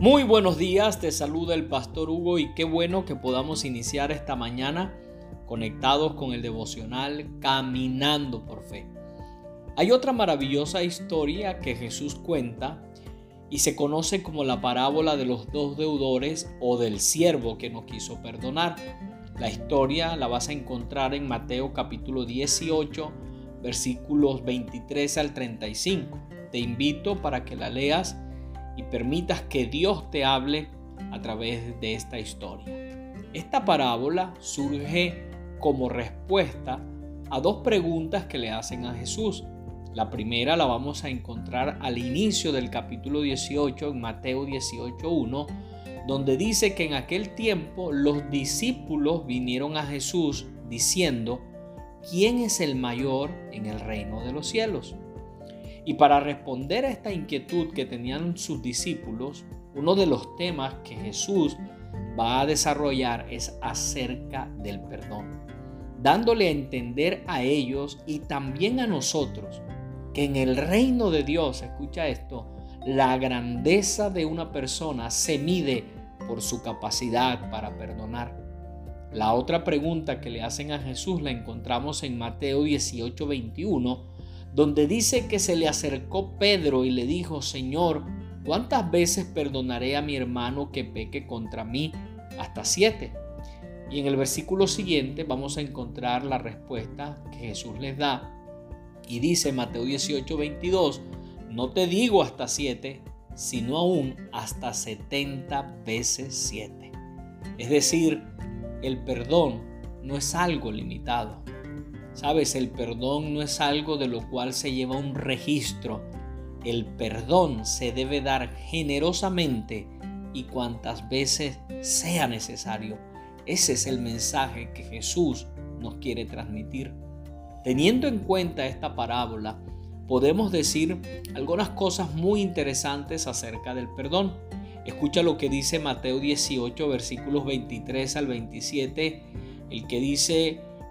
Muy buenos días, te saluda el pastor Hugo y qué bueno que podamos iniciar esta mañana conectados con el devocional Caminando por Fe. Hay otra maravillosa historia que Jesús cuenta y se conoce como la parábola de los dos deudores o del siervo que no quiso perdonar. La historia la vas a encontrar en Mateo capítulo 18 versículos 23 al 35. Te invito para que la leas y permitas que Dios te hable a través de esta historia. Esta parábola surge como respuesta a dos preguntas que le hacen a Jesús. La primera la vamos a encontrar al inicio del capítulo 18 en Mateo 18.1, donde dice que en aquel tiempo los discípulos vinieron a Jesús diciendo, ¿quién es el mayor en el reino de los cielos? Y para responder a esta inquietud que tenían sus discípulos, uno de los temas que Jesús va a desarrollar es acerca del perdón, dándole a entender a ellos y también a nosotros que en el reino de Dios, escucha esto, la grandeza de una persona se mide por su capacidad para perdonar. La otra pregunta que le hacen a Jesús la encontramos en Mateo 18, 21 donde dice que se le acercó Pedro y le dijo, Señor, ¿cuántas veces perdonaré a mi hermano que peque contra mí? Hasta siete. Y en el versículo siguiente vamos a encontrar la respuesta que Jesús les da. Y dice Mateo 18, 22, no te digo hasta siete, sino aún hasta setenta veces siete. Es decir, el perdón no es algo limitado. Sabes, el perdón no es algo de lo cual se lleva un registro. El perdón se debe dar generosamente y cuantas veces sea necesario. Ese es el mensaje que Jesús nos quiere transmitir. Teniendo en cuenta esta parábola, podemos decir algunas cosas muy interesantes acerca del perdón. Escucha lo que dice Mateo 18, versículos 23 al 27, el que dice,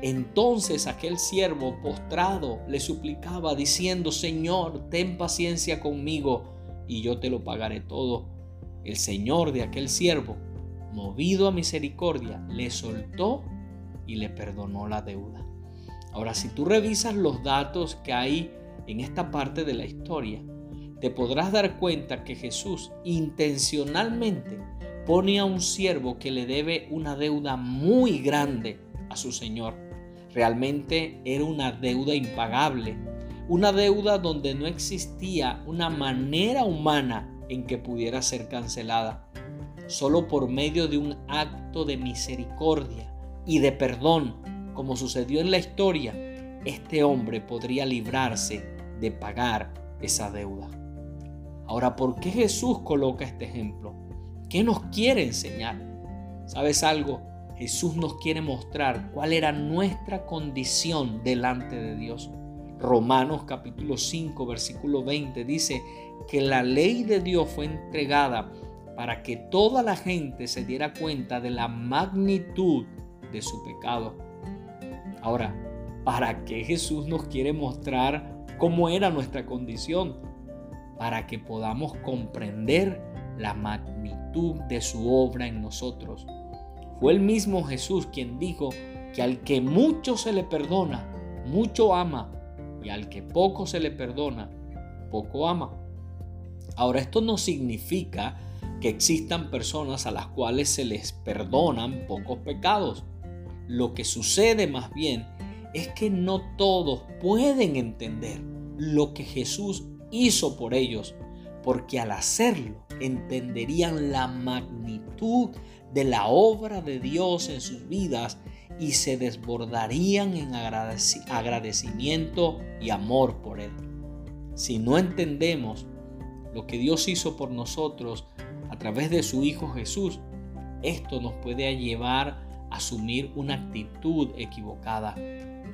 Entonces aquel siervo postrado le suplicaba diciendo, Señor, ten paciencia conmigo y yo te lo pagaré todo. El Señor de aquel siervo, movido a misericordia, le soltó y le perdonó la deuda. Ahora, si tú revisas los datos que hay en esta parte de la historia, te podrás dar cuenta que Jesús intencionalmente pone a un siervo que le debe una deuda muy grande a su Señor Realmente era una deuda impagable, una deuda donde no existía una manera humana en que pudiera ser cancelada. Solo por medio de un acto de misericordia y de perdón, como sucedió en la historia, este hombre podría librarse de pagar esa deuda. Ahora, ¿por qué Jesús coloca este ejemplo? ¿Qué nos quiere enseñar? ¿Sabes algo? Jesús nos quiere mostrar cuál era nuestra condición delante de Dios. Romanos capítulo 5 versículo 20 dice que la ley de Dios fue entregada para que toda la gente se diera cuenta de la magnitud de su pecado. Ahora, ¿para qué Jesús nos quiere mostrar cómo era nuestra condición? Para que podamos comprender la magnitud de su obra en nosotros fue el mismo Jesús quien dijo que al que mucho se le perdona, mucho ama, y al que poco se le perdona, poco ama. Ahora, esto no significa que existan personas a las cuales se les perdonan pocos pecados. Lo que sucede más bien es que no todos pueden entender lo que Jesús hizo por ellos, porque al hacerlo entenderían la magnitud de la obra de Dios en sus vidas y se desbordarían en agradecimiento y amor por Él. Si no entendemos lo que Dios hizo por nosotros a través de su Hijo Jesús, esto nos puede llevar asumir una actitud equivocada.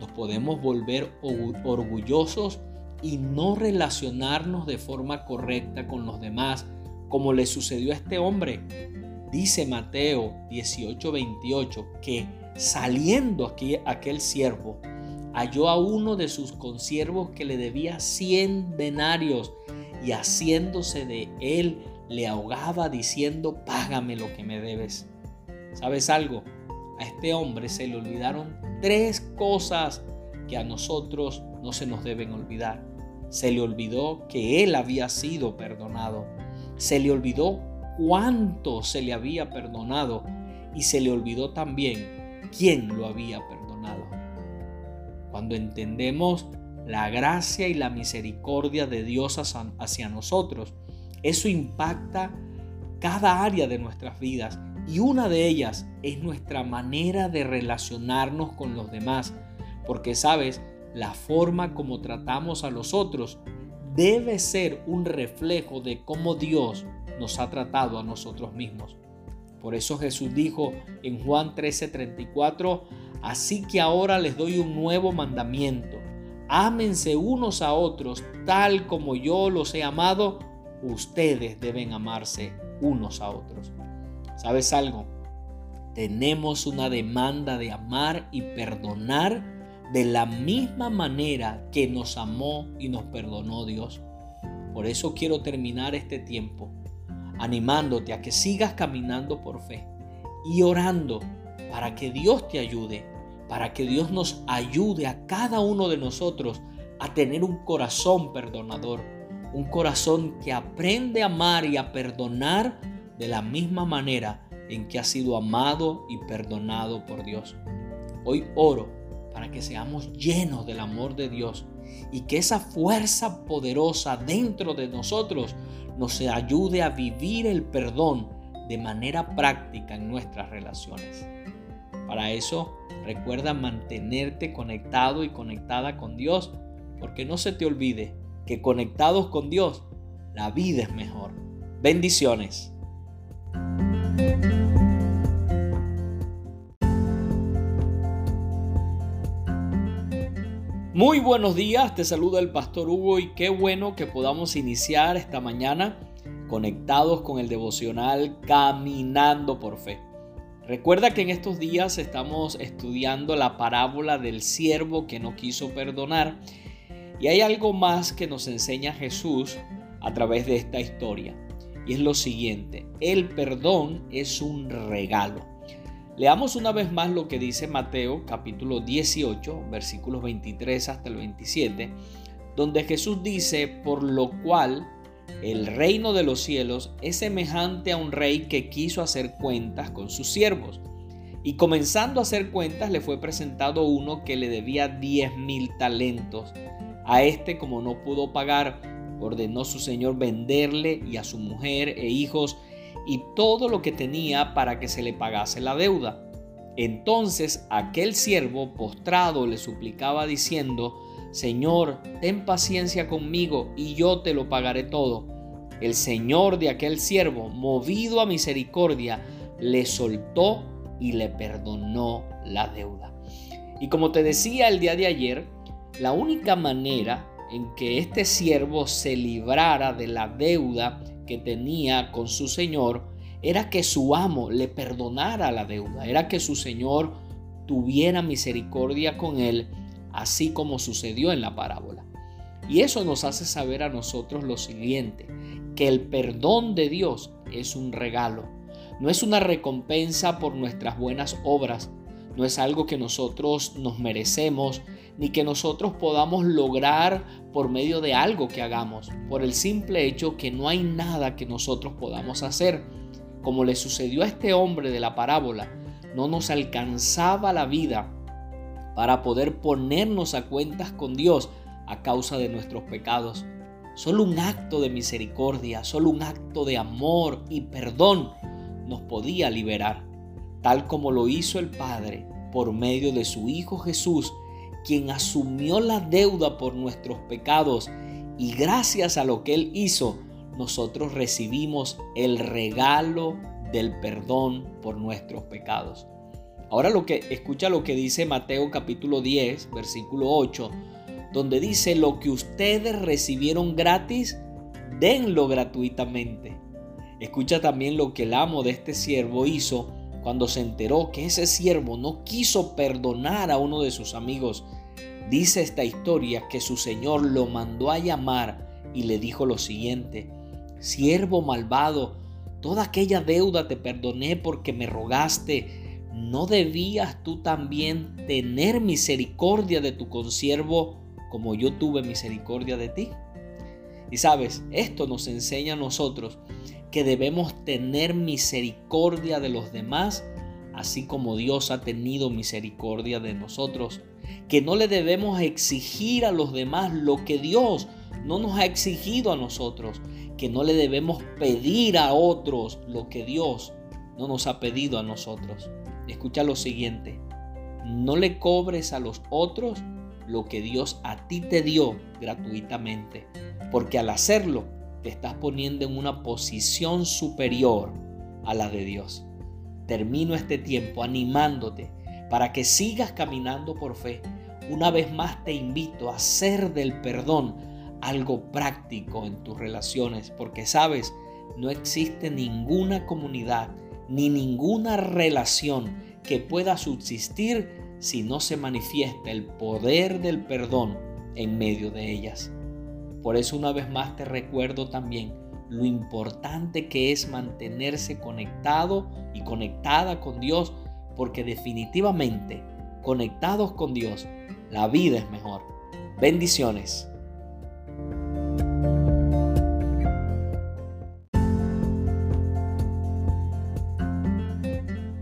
Nos podemos volver orgullosos y no relacionarnos de forma correcta con los demás, como le sucedió a este hombre. Dice Mateo 18:28 que saliendo aquí, aquel siervo, halló a uno de sus consiervos que le debía cien denarios y haciéndose de él le ahogaba diciendo, págame lo que me debes. ¿Sabes algo? A este hombre se le olvidaron tres cosas que a nosotros no se nos deben olvidar. Se le olvidó que él había sido perdonado. Se le olvidó cuánto se le había perdonado. Y se le olvidó también quién lo había perdonado. Cuando entendemos la gracia y la misericordia de Dios hacia nosotros, eso impacta cada área de nuestras vidas y una de ellas es nuestra manera de relacionarnos con los demás, porque sabes, la forma como tratamos a los otros debe ser un reflejo de cómo Dios nos ha tratado a nosotros mismos. Por eso Jesús dijo en Juan 13:34, así que ahora les doy un nuevo mandamiento. Ámense unos a otros tal como yo los he amado, ustedes deben amarse unos a otros. ¿Sabes algo? Tenemos una demanda de amar y perdonar de la misma manera que nos amó y nos perdonó Dios. Por eso quiero terminar este tiempo animándote a que sigas caminando por fe y orando para que Dios te ayude, para que Dios nos ayude a cada uno de nosotros a tener un corazón perdonador, un corazón que aprende a amar y a perdonar de la misma manera en que ha sido amado y perdonado por Dios. Hoy oro para que seamos llenos del amor de Dios y que esa fuerza poderosa dentro de nosotros nos ayude a vivir el perdón de manera práctica en nuestras relaciones. Para eso, recuerda mantenerte conectado y conectada con Dios, porque no se te olvide que conectados con Dios, la vida es mejor. Bendiciones. Muy buenos días, te saluda el pastor Hugo y qué bueno que podamos iniciar esta mañana conectados con el devocional Caminando por Fe. Recuerda que en estos días estamos estudiando la parábola del siervo que no quiso perdonar y hay algo más que nos enseña Jesús a través de esta historia. Y es lo siguiente, el perdón es un regalo. Leamos una vez más lo que dice Mateo capítulo 18, versículos 23 hasta el 27, donde Jesús dice, por lo cual el reino de los cielos es semejante a un rey que quiso hacer cuentas con sus siervos. Y comenzando a hacer cuentas le fue presentado uno que le debía diez mil talentos. A este, como no pudo pagar, ordenó su señor venderle y a su mujer e hijos y todo lo que tenía para que se le pagase la deuda. Entonces aquel siervo postrado le suplicaba diciendo, Señor, ten paciencia conmigo y yo te lo pagaré todo. El señor de aquel siervo, movido a misericordia, le soltó y le perdonó la deuda. Y como te decía el día de ayer, la única manera en que este siervo se librara de la deuda que tenía con su señor era que su amo le perdonara la deuda, era que su señor tuviera misericordia con él, así como sucedió en la parábola. Y eso nos hace saber a nosotros lo siguiente, que el perdón de Dios es un regalo, no es una recompensa por nuestras buenas obras, no es algo que nosotros nos merecemos, ni que nosotros podamos lograr por medio de algo que hagamos, por el simple hecho que no hay nada que nosotros podamos hacer. Como le sucedió a este hombre de la parábola, no nos alcanzaba la vida para poder ponernos a cuentas con Dios a causa de nuestros pecados. Solo un acto de misericordia, solo un acto de amor y perdón nos podía liberar, tal como lo hizo el Padre por medio de su Hijo Jesús, quien asumió la deuda por nuestros pecados y gracias a lo que Él hizo, nosotros recibimos el regalo del perdón por nuestros pecados. Ahora lo que escucha lo que dice Mateo capítulo 10, versículo 8, donde dice lo que ustedes recibieron gratis, denlo gratuitamente. Escucha también lo que el amo de este siervo hizo cuando se enteró que ese siervo no quiso perdonar a uno de sus amigos. Dice esta historia que su señor lo mandó a llamar y le dijo lo siguiente, siervo malvado, toda aquella deuda te perdoné porque me rogaste ¿no debías tú también tener misericordia de tu consiervo como yo tuve misericordia de ti? Y sabes, esto nos enseña a nosotros que debemos tener misericordia de los demás, así como Dios ha tenido misericordia de nosotros. Que no le debemos exigir a los demás lo que Dios no nos ha exigido a nosotros. Que no le debemos pedir a otros lo que Dios no nos ha pedido a nosotros. Escucha lo siguiente, no le cobres a los otros lo que Dios a ti te dio gratuitamente, porque al hacerlo te estás poniendo en una posición superior a la de Dios. Termino este tiempo animándote para que sigas caminando por fe. Una vez más te invito a hacer del perdón algo práctico en tus relaciones, porque sabes, no existe ninguna comunidad ni ninguna relación que pueda subsistir si no se manifiesta el poder del perdón en medio de ellas. Por eso una vez más te recuerdo también lo importante que es mantenerse conectado y conectada con Dios, porque definitivamente conectados con Dios, la vida es mejor. Bendiciones.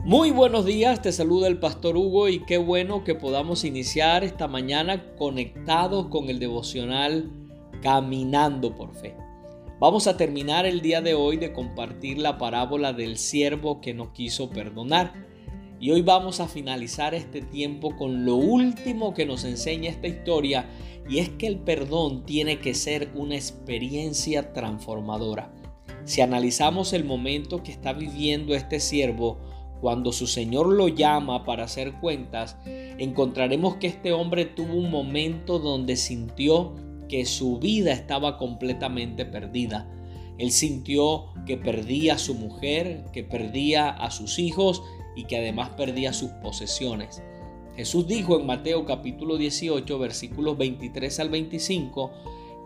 Muy buenos días, te saluda el pastor Hugo y qué bueno que podamos iniciar esta mañana conectados con el devocional Caminando por Fe. Vamos a terminar el día de hoy de compartir la parábola del siervo que no quiso perdonar. Y hoy vamos a finalizar este tiempo con lo último que nos enseña esta historia y es que el perdón tiene que ser una experiencia transformadora. Si analizamos el momento que está viviendo este siervo, cuando su Señor lo llama para hacer cuentas, encontraremos que este hombre tuvo un momento donde sintió que su vida estaba completamente perdida. Él sintió que perdía a su mujer, que perdía a sus hijos y que además perdía sus posesiones. Jesús dijo en Mateo capítulo 18 versículos 23 al 25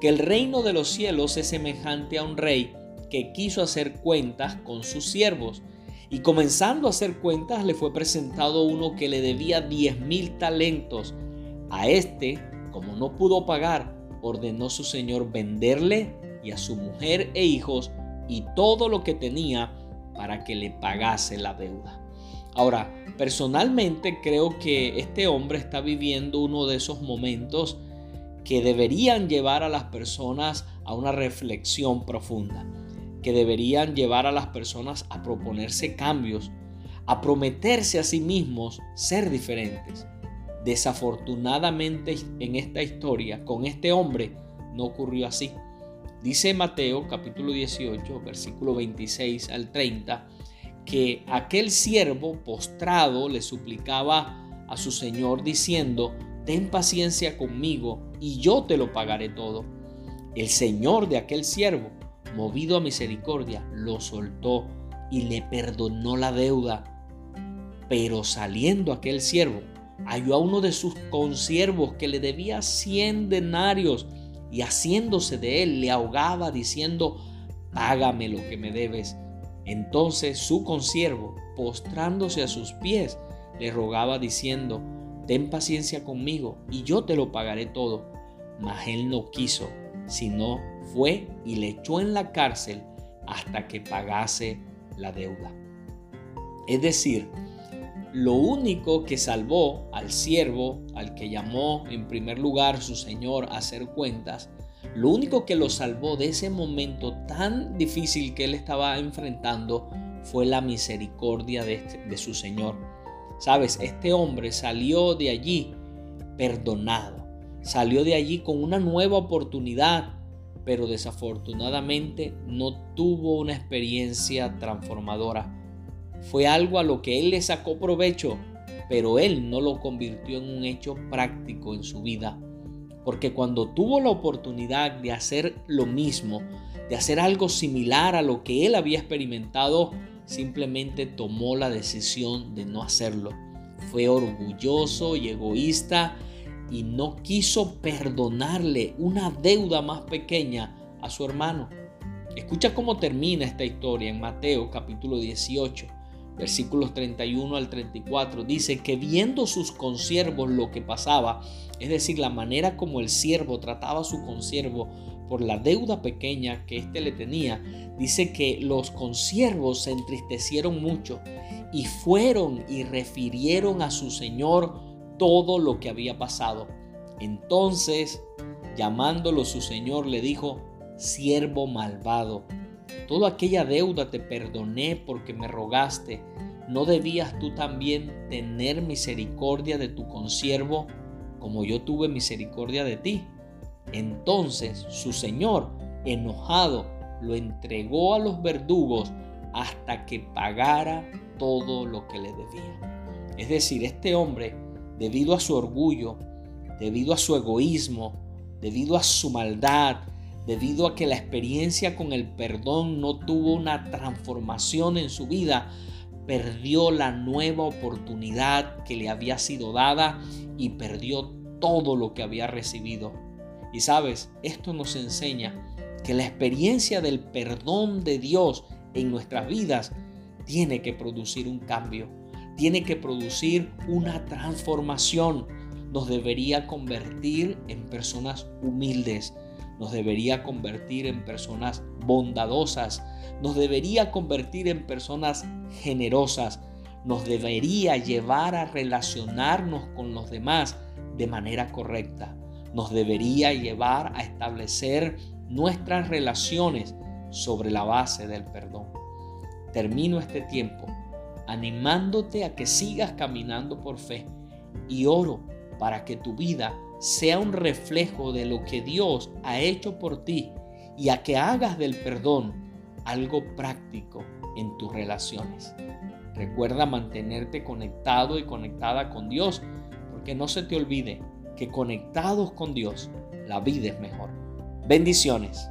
que el reino de los cielos es semejante a un rey que quiso hacer cuentas con sus siervos y comenzando a hacer cuentas, le fue presentado uno que le debía diez mil talentos. A este, como no pudo pagar, ordenó su señor venderle y a su mujer e hijos y todo lo que tenía para que le pagase la deuda. Ahora, personalmente creo que este hombre está viviendo uno de esos momentos que deberían llevar a las personas a una reflexión profunda que deberían llevar a las personas a proponerse cambios, a prometerse a sí mismos ser diferentes. Desafortunadamente en esta historia con este hombre no ocurrió así. Dice Mateo capítulo 18 versículo 26 al 30 que aquel siervo postrado le suplicaba a su señor diciendo, ten paciencia conmigo y yo te lo pagaré todo. El señor de aquel siervo movido a misericordia, lo soltó y le perdonó la deuda. Pero saliendo aquel siervo, halló a uno de sus consiervos que le debía cien denarios y haciéndose de él le ahogaba diciendo, págame lo que me debes. Entonces su consiervo, postrándose a sus pies, le rogaba diciendo, ten paciencia conmigo y yo te lo pagaré todo. Mas él no quiso, sino fue y le echó en la cárcel hasta que pagase la deuda. Es decir, lo único que salvó al siervo, al que llamó en primer lugar su señor a hacer cuentas, lo único que lo salvó de ese momento tan difícil que él estaba enfrentando fue la misericordia de, este, de su señor. Sabes, este hombre salió de allí perdonado, salió de allí con una nueva oportunidad pero desafortunadamente no tuvo una experiencia transformadora. Fue algo a lo que él le sacó provecho, pero él no lo convirtió en un hecho práctico en su vida. Porque cuando tuvo la oportunidad de hacer lo mismo, de hacer algo similar a lo que él había experimentado, simplemente tomó la decisión de no hacerlo. Fue orgulloso y egoísta y no quiso perdonarle una deuda más pequeña a su hermano. Escucha cómo termina esta historia en Mateo capítulo 18, versículos 31 al 34. Dice que viendo sus consiervos lo que pasaba, es decir, la manera como el siervo trataba a su consiervo por la deuda pequeña que éste le tenía, dice que los consiervos se entristecieron mucho y fueron y refirieron a su señor todo lo que había pasado. Entonces, llamándolo su señor, le dijo, siervo malvado, toda aquella deuda te perdoné porque me rogaste. ¿No debías tú también tener misericordia de tu consiervo como yo tuve misericordia de ti? Entonces su señor, enojado, lo entregó a los verdugos hasta que pagara todo lo que le debía. Es decir, este hombre debido a su orgullo, debido a su egoísmo, debido a su maldad, debido a que la experiencia con el perdón no tuvo una transformación en su vida, perdió la nueva oportunidad que le había sido dada y perdió todo lo que había recibido. Y sabes, esto nos enseña que la experiencia del perdón de Dios en nuestras vidas tiene que producir un cambio tiene que producir una transformación. Nos debería convertir en personas humildes, nos debería convertir en personas bondadosas, nos debería convertir en personas generosas, nos debería llevar a relacionarnos con los demás de manera correcta, nos debería llevar a establecer nuestras relaciones sobre la base del perdón. Termino este tiempo animándote a que sigas caminando por fe y oro para que tu vida sea un reflejo de lo que Dios ha hecho por ti y a que hagas del perdón algo práctico en tus relaciones. Recuerda mantenerte conectado y conectada con Dios, porque no se te olvide que conectados con Dios, la vida es mejor. Bendiciones.